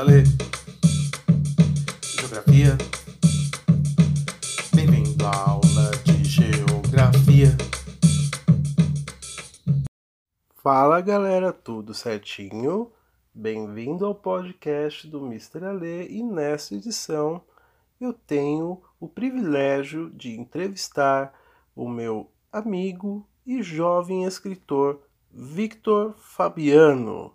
Ale. Geografia. Bem-vindo à aula de Geografia. Fala galera, tudo certinho? Bem-vindo ao podcast do Mr. Ale e nesta edição eu tenho o privilégio de entrevistar o meu amigo e jovem escritor Victor Fabiano.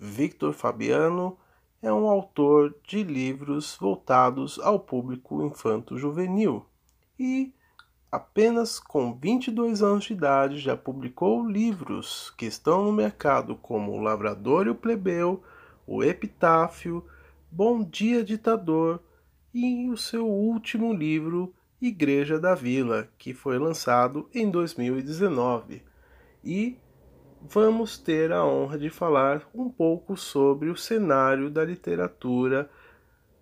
Victor Fabiano é um autor de livros voltados ao público infanto-juvenil e, apenas com 22 anos de idade, já publicou livros que estão no mercado como O Lavrador e o Plebeu, O Epitáfio, Bom Dia Ditador e o seu último livro, Igreja da Vila, que foi lançado em 2019. E vamos ter a honra de falar um pouco sobre o cenário da literatura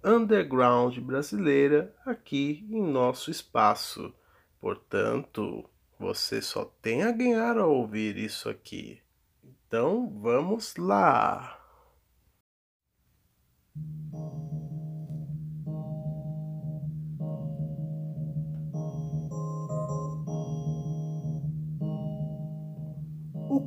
underground brasileira aqui em nosso espaço. Portanto, você só tem a ganhar ao ouvir isso aqui. Então, vamos lá!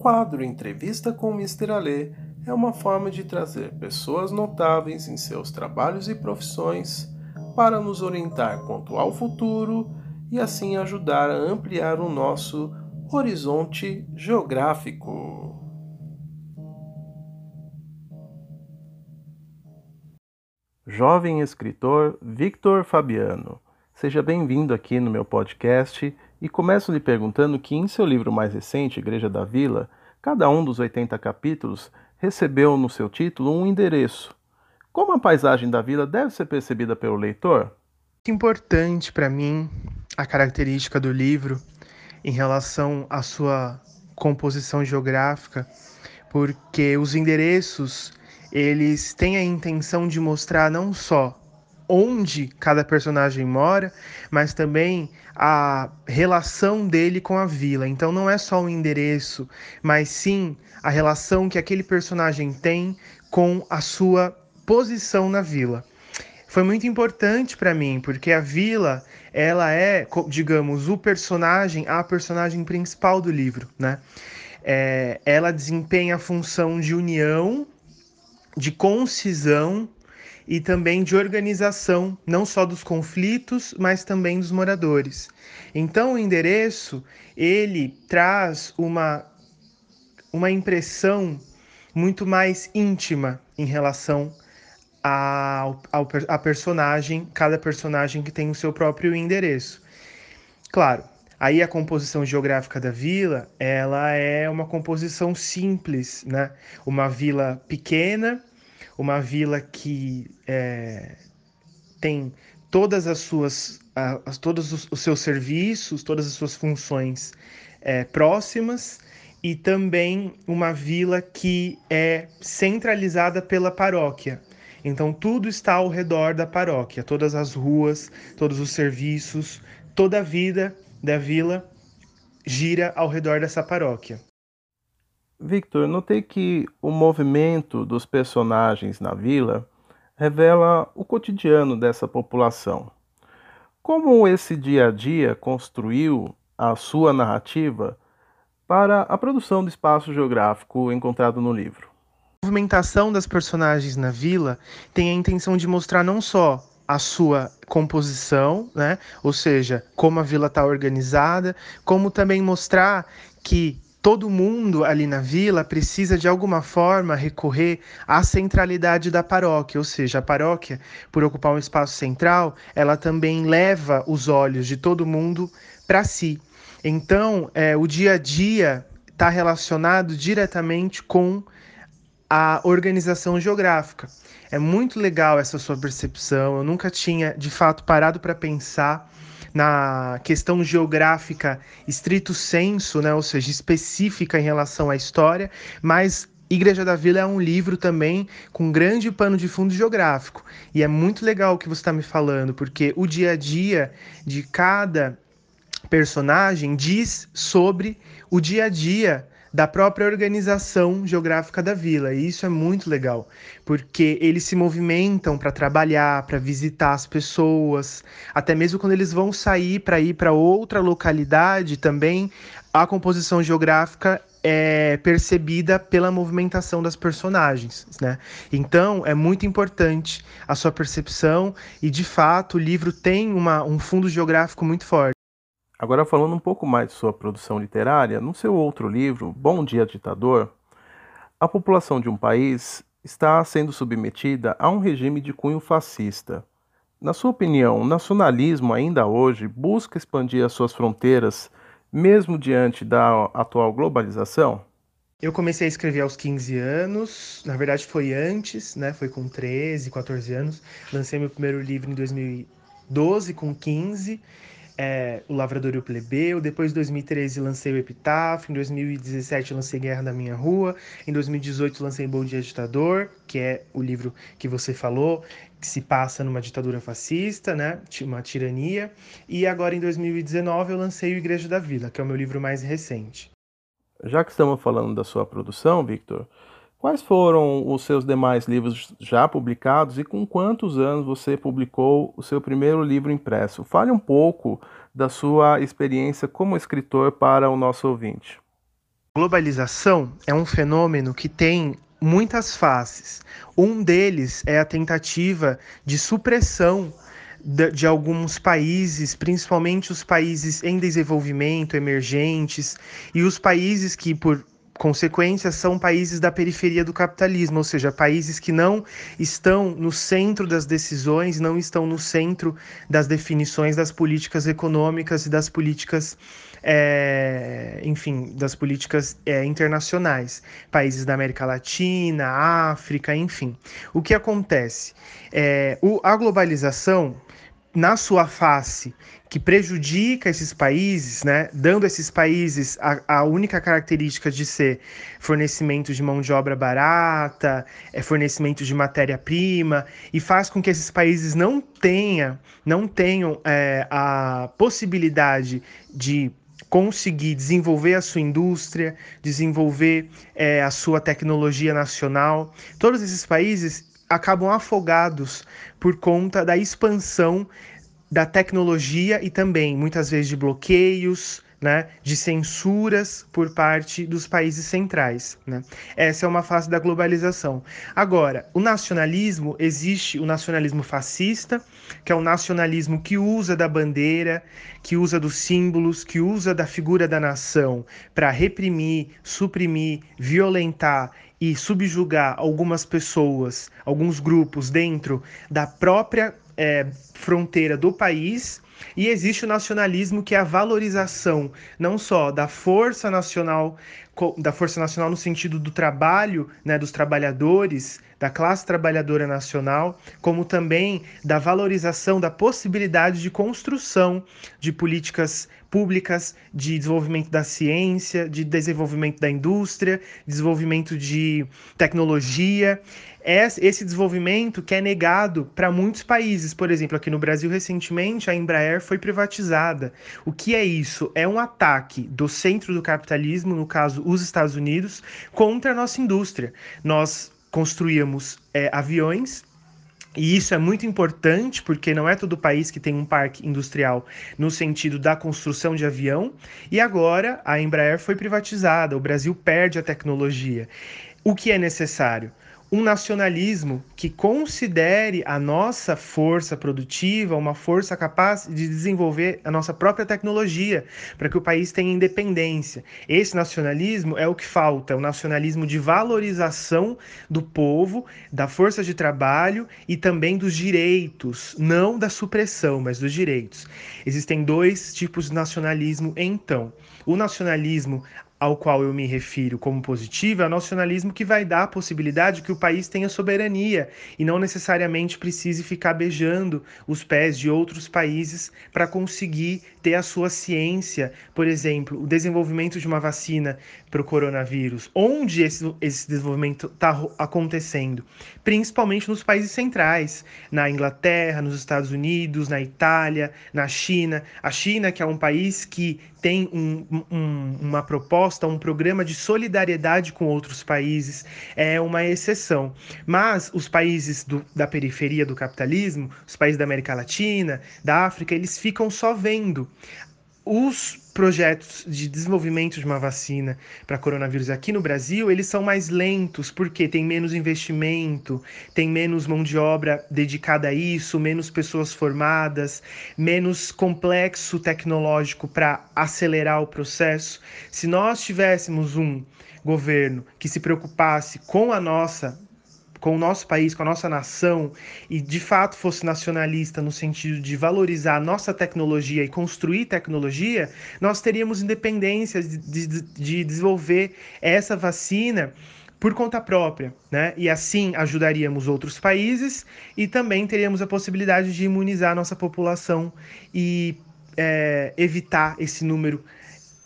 Quadro Entrevista com Mr. Alê é uma forma de trazer pessoas notáveis em seus trabalhos e profissões para nos orientar quanto ao futuro e assim ajudar a ampliar o nosso horizonte geográfico. Jovem escritor Victor Fabiano, seja bem-vindo aqui no meu podcast e começo lhe perguntando que em seu livro mais recente, Igreja da Vila, cada um dos 80 capítulos recebeu no seu título um endereço. Como a paisagem da vila deve ser percebida pelo leitor? Importante para mim a característica do livro em relação à sua composição geográfica, porque os endereços eles têm a intenção de mostrar não só onde cada personagem mora, mas também a relação dele com a vila. Então não é só o endereço, mas sim a relação que aquele personagem tem com a sua posição na vila. Foi muito importante para mim, porque a vila, ela é, digamos, o personagem, a personagem principal do livro, né? É, ela desempenha a função de união, de concisão e também de organização, não só dos conflitos, mas também dos moradores. Então o endereço, ele traz uma uma impressão muito mais íntima em relação ao, ao, a personagem, cada personagem que tem o seu próprio endereço. Claro, aí a composição geográfica da vila, ela é uma composição simples, né? Uma vila pequena, uma vila que é, tem todas as suas, uh, todos os, os, seus serviços, todas as suas funções é, próximas e também uma vila que é centralizada pela paróquia. Então tudo está ao redor da paróquia, todas as ruas, todos os serviços, toda a vida da vila gira ao redor dessa paróquia. Victor, notei que o movimento dos personagens na vila revela o cotidiano dessa população. Como esse dia a dia construiu a sua narrativa para a produção do espaço geográfico encontrado no livro? A movimentação das personagens na vila tem a intenção de mostrar não só a sua composição, né? Ou seja, como a vila está organizada, como também mostrar que todo mundo ali na vila precisa de alguma forma recorrer à centralidade da paróquia, ou seja, a paróquia, por ocupar um espaço central, ela também leva os olhos de todo mundo para si. Então, é, o dia a dia está relacionado diretamente com a organização geográfica. É muito legal essa sua percepção. Eu nunca tinha, de fato, parado para pensar na questão geográfica estrito senso, né, ou seja, específica em relação à história, mas Igreja da Vila é um livro também com grande pano de fundo geográfico. E é muito legal o que você está me falando, porque o dia a dia de cada personagem diz sobre o dia a dia da própria organização geográfica da vila. E isso é muito legal, porque eles se movimentam para trabalhar, para visitar as pessoas, até mesmo quando eles vão sair para ir para outra localidade também, a composição geográfica é percebida pela movimentação das personagens, né? Então é muito importante a sua percepção e de fato o livro tem uma, um fundo geográfico muito forte. Agora falando um pouco mais de sua produção literária, no seu outro livro, Bom Dia Ditador, a população de um país está sendo submetida a um regime de cunho fascista. Na sua opinião, o nacionalismo ainda hoje busca expandir as suas fronteiras mesmo diante da atual globalização? Eu comecei a escrever aos 15 anos, na verdade foi antes, né? Foi com 13, 14 anos. Lancei meu primeiro livro em 2012, com 15 é, O Lavrador e o Plebeu. Depois, em 2013, lancei o Epitáfio. Em 2017, lancei Guerra da Minha Rua. Em 2018, lancei Bom Dia Ditador, que é o livro que você falou, que se passa numa ditadura fascista, né? Uma tirania. E agora, em 2019, eu lancei o Igreja da Vila, que é o meu livro mais recente. Já que estamos falando da sua produção, Victor, Quais foram os seus demais livros já publicados e com quantos anos você publicou o seu primeiro livro impresso? Fale um pouco da sua experiência como escritor para o nosso ouvinte. Globalização é um fenômeno que tem muitas faces. Um deles é a tentativa de supressão de, alguns países, principalmente os países em desenvolvimento, emergentes, e os países que, por consequências são países da periferia do capitalismo, ou seja, países que não estão no centro das decisões, não estão no centro das definições das políticas econômicas e das políticas, é, enfim, das políticas é, internacionais. Países da América Latina, África, enfim. O que acontece? É, o, a globalização na sua face que prejudica esses países, né, dando a esses países a, a, única característica de ser fornecimento de mão de obra barata, é fornecimento de matéria-prima, e faz com que esses países não, tenha, não tenham é, a possibilidade de conseguir desenvolver a sua indústria, desenvolver é, a sua tecnologia nacional. Todos esses países acabam afogados por conta da expansão da tecnologia e também muitas vezes de bloqueios, né, de censuras por parte dos países centrais. Né? Essa é uma fase da globalização. Agora, o nacionalismo, existe o nacionalismo fascista, que é o nacionalismo que usa da bandeira, que usa dos símbolos, que usa da figura da nação para reprimir, suprimir, violentar e subjugar algumas pessoas, alguns grupos dentro da própria é, fronteira do país e existe o nacionalismo que é a valorização não só da força nacional da força nacional no sentido do trabalho, né, dos trabalhadores, da classe trabalhadora nacional, como também da valorização da possibilidade de construção de políticas públicas de desenvolvimento da ciência, de desenvolvimento da indústria, desenvolvimento de tecnologia esse desenvolvimento que é negado para muitos países. Por exemplo, aqui no Brasil, recentemente, a Embraer foi privatizada. O que é isso? É um ataque do centro do capitalismo, no caso, os Estados Unidos, contra a nossa indústria. Nós construíamos é, aviões e isso é muito importante porque não é todo país que tem um parque industrial no sentido da construção de avião. E agora a Embraer foi privatizada, o Brasil perde a tecnologia. O que é necessário? Um nacionalismo que considere a nossa força produtiva uma força capaz de desenvolver a nossa própria tecnologia, para que o país tenha independência. Esse nacionalismo é o que falta, o nacionalismo de valorização do povo, da força de trabalho e também dos direitos, não da supressão, mas dos direitos. Existem dois tipos de nacionalismo, então. O nacionalismo ao qual eu me refiro como positivo é o nacionalismo que vai dar a possibilidade que o país tenha soberania e não necessariamente precise ficar beijando os pés de outros países para conseguir ter a sua ciência, por exemplo, o desenvolvimento de uma vacina para o coronavírus. Onde esse, esse desenvolvimento está acontecendo? Principalmente nos países centrais, na Inglaterra, nos Estados Unidos, na Itália, na China. A China, que é um país que tem um, um, uma proposta um programa de solidariedade com outros países, é uma exceção. Mas os países do, da periferia do capitalismo, os países da América Latina, da África, eles ficam só vendo os projetos de desenvolvimento de uma vacina para coronavírus aqui no Brasil, eles são mais lentos, porque tem menos investimento, tem menos mão de obra dedicada a isso, menos pessoas formadas, menos complexo tecnológico para acelerar o processo. Se nós tivéssemos um governo que se preocupasse com a nossa com o nosso país, com a nossa nação, e de fato fosse nacionalista no sentido de valorizar a nossa tecnologia e construir tecnologia, nós teríamos independência de, de, de desenvolver essa vacina por conta própria, né? E assim ajudaríamos outros países e também teríamos a possibilidade de imunizar nossa população e é, evitar esse número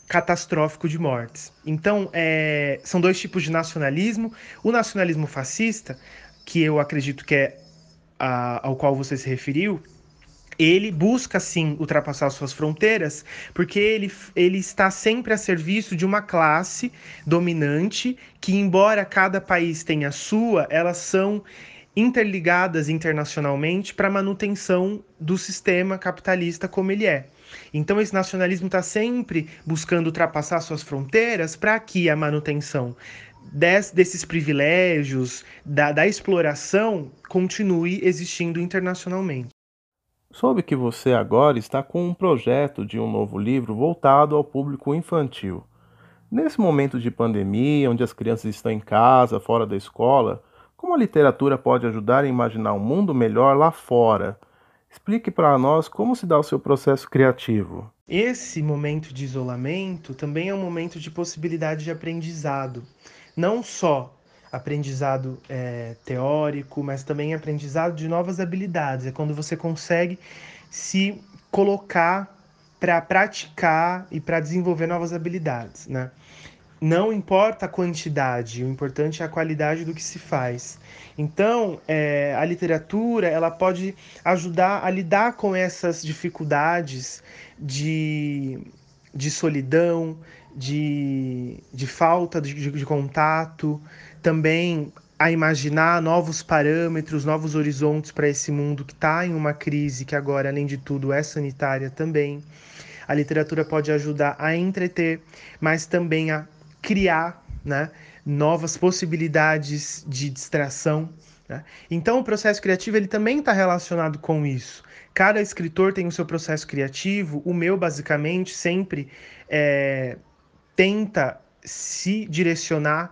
catastrófico de mortes. Então, é, são dois tipos de nacionalismo. O nacionalismo fascista, que eu acredito que é a, ao qual você se referiu, ele busca sim ultrapassar suas fronteiras, porque ele, ele está sempre a serviço de uma classe dominante que, embora cada país tenha a sua, elas são interligadas internacionalmente para manutenção do sistema capitalista como ele é. Então, esse nacionalismo está sempre buscando ultrapassar suas fronteiras para que a manutenção des, desses privilégios, da, da exploração, continue existindo internacionalmente. Soube que você agora está com um projeto de um novo livro voltado ao público infantil. Nesse momento de pandemia, onde as crianças estão em casa, fora da escola, como a literatura pode ajudar a imaginar um mundo melhor lá fora? Explique para nós como se dá o seu processo criativo. Esse momento de isolamento também é um momento de possibilidade de aprendizado. Não só aprendizado é, teórico, mas também aprendizado de novas habilidades. É quando você consegue se colocar para praticar e para desenvolver novas habilidades, né? Não importa a quantidade, o importante é a qualidade do que se faz. Então, é, a literatura ela pode ajudar a lidar com essas dificuldades de, de solidão, de, de falta de, de contato, também a imaginar novos parâmetros, novos horizontes para esse mundo que está em uma crise que agora, além de tudo, é sanitária também. A literatura pode ajudar a entreter, mas também a criar né, novas possibilidades de distração. Né? Então, o processo criativo ele também está relacionado com isso. Cada escritor tem o seu processo criativo. O meu, basicamente, sempre é, tenta se direcionar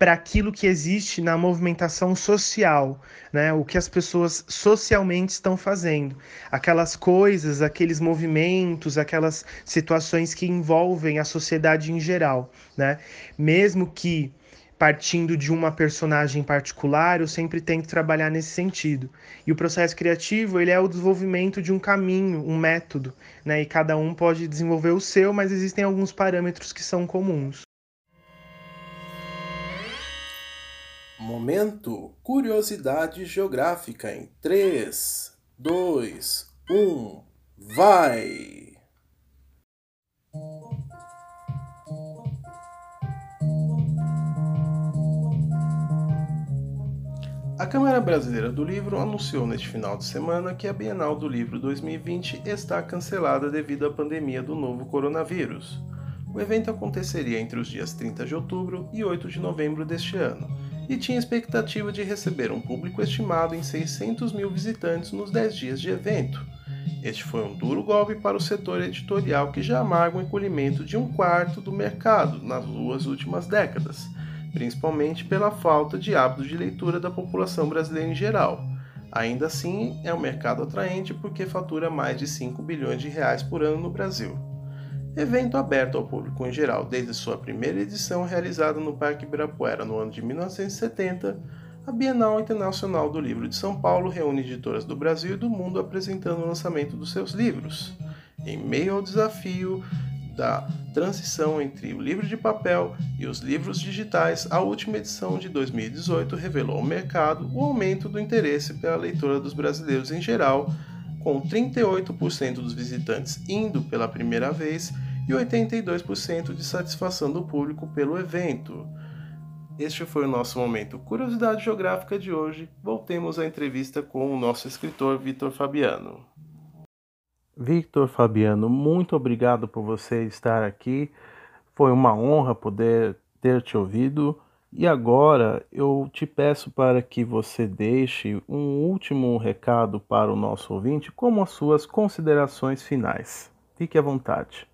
para aquilo que existe na movimentação social, né? O que as pessoas socialmente estão fazendo, aquelas coisas, aqueles movimentos, aquelas situações que envolvem a sociedade em geral, né? Mesmo que partindo de uma personagem particular, eu sempre tento trabalhar nesse sentido. E o processo criativo, ele é o desenvolvimento de um caminho, um método, né? E cada um pode desenvolver o seu, mas existem alguns parâmetros que são comuns. Momento Curiosidade Geográfica em 3, 2, 1, vai! A Câmara Brasileira do Livro anunciou neste final de semana que a Bienal do Livro 2020 está cancelada devido à pandemia do novo coronavírus. O evento aconteceria entre os dias 30 de outubro e 8 de novembro deste ano e tinha expectativa de receber um público estimado em 600 mil visitantes nos 10 dias de evento. Este foi um duro golpe para o setor editorial que já amarga o encolhimento de um quarto do mercado nas duas últimas décadas, principalmente pela falta de hábitos de leitura da população brasileira em geral. Ainda assim, é um mercado atraente porque fatura mais de 5 bilhões de reais por ano no Brasil. Evento aberto ao público em geral desde sua primeira edição realizada no Parque Ibirapuera no ano de 1970, a Bienal Internacional do Livro de São Paulo reúne editoras do Brasil e do mundo apresentando o lançamento dos seus livros. Em meio ao desafio da transição entre o livro de papel e os livros digitais, a última edição de 2018 revelou ao mercado o aumento do interesse pela leitura dos brasileiros em geral com 38% dos visitantes indo pela primeira vez e 82% de satisfação do público pelo evento. Este foi o nosso momento Curiosidade Geográfica de hoje. Voltemos à entrevista com o nosso escritor Vitor Fabiano. Victor Fabiano, muito obrigado por você estar aqui. Foi uma honra poder ter te ouvido. E agora eu te peço para que você deixe um último recado para o nosso ouvinte, como as suas considerações finais. Fique à vontade.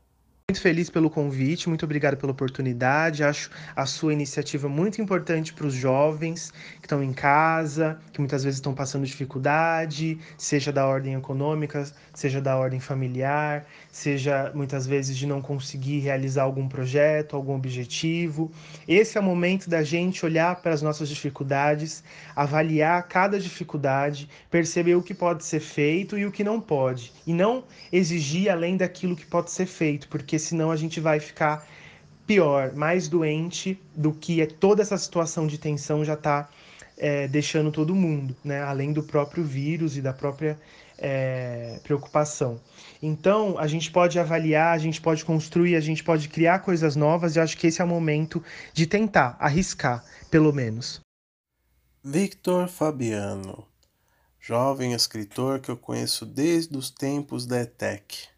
Muito feliz pelo convite, muito obrigado pela oportunidade. Acho a sua iniciativa muito importante para os jovens que estão em casa, que muitas vezes estão passando dificuldade, seja da ordem econômica, seja da ordem familiar, seja muitas vezes de não conseguir realizar algum projeto, algum objetivo. Esse é o momento da gente olhar para as nossas dificuldades, avaliar cada dificuldade, perceber o que pode ser feito e o que não pode, e não exigir além daquilo que pode ser feito, porque porque senão a gente vai ficar pior, mais doente do que é toda essa situação de tensão já está é, deixando todo mundo, né? além do próprio vírus e da própria é, preocupação. Então, a gente pode avaliar, a gente pode construir, a gente pode criar coisas novas e acho que esse é o momento de tentar, arriscar, pelo menos. Victor Fabiano, jovem escritor que eu conheço desde os tempos da ETEC.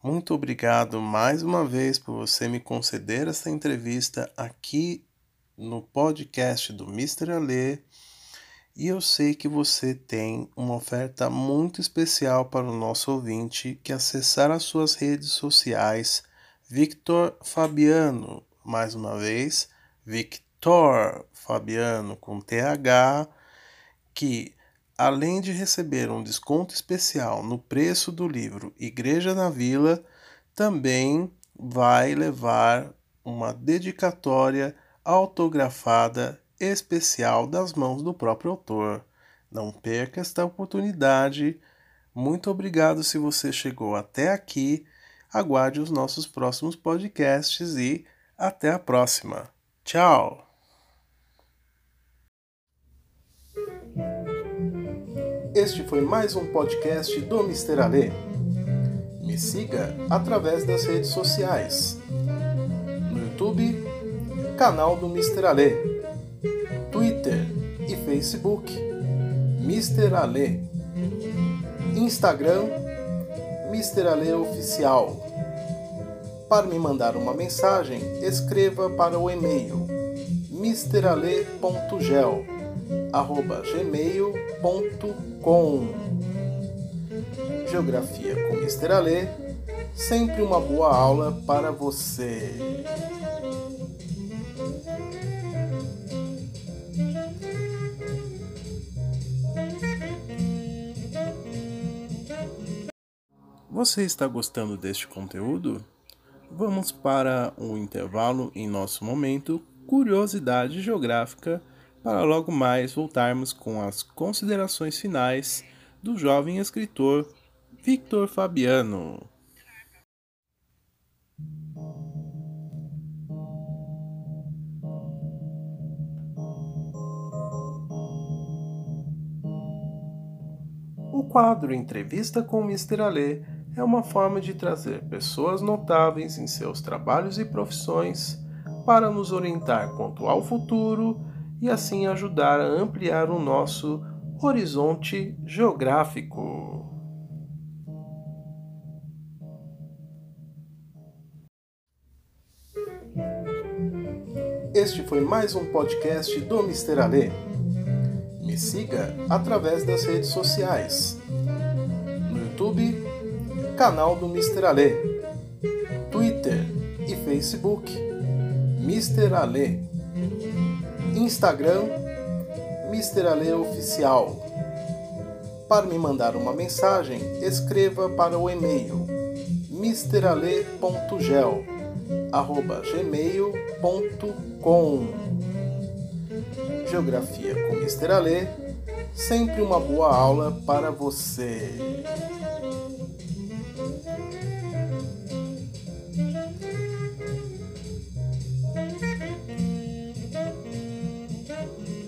Muito obrigado mais uma vez por você me conceder essa entrevista aqui no podcast do Mr. Alê. E eu sei que você tem uma oferta muito especial para o nosso ouvinte que acessar as suas redes sociais Victor Fabiano, mais uma vez, Victor Fabiano com TH, que além de receber um desconto especial no preço do livro Igreja na Vila, também vai levar uma dedicatória autografada especial das mãos do próprio autor. Não perca esta oportunidade. Muito obrigado se você chegou até aqui. Aguarde os nossos próximos podcasts e até a próxima. Tchau! Este foi mais um podcast do Mister Alê. Me siga através das redes sociais. No YouTube, canal do Mister Alê. Twitter e Facebook, Mister Alê. Instagram, Mister Alê Oficial. Para me mandar uma mensagem, escreva para o e-mail misterale.gel gmail.com Geografia com Mr. Alê, sempre uma boa aula para você. Você está gostando deste conteúdo? Vamos para um intervalo em nosso momento Curiosidade Geográfica para logo mais voltarmos com as considerações finais do jovem escritor Victor Fabiano. O quadro Entrevista com Mr. Alê é uma forma de trazer pessoas notáveis em seus trabalhos e profissões para nos orientar quanto ao futuro e assim ajudar a ampliar o nosso horizonte geográfico. Este foi mais um podcast do Mister Alê. Me siga através das redes sociais. No YouTube, canal do Mister Alê. Twitter e Facebook, Mister Alê. Instagram, Mr. Ale Oficial. Para me mandar uma mensagem, escreva para o e-mail misterale.gel arroba gmail.com Geografia com Mr. Ale, sempre uma boa aula para você.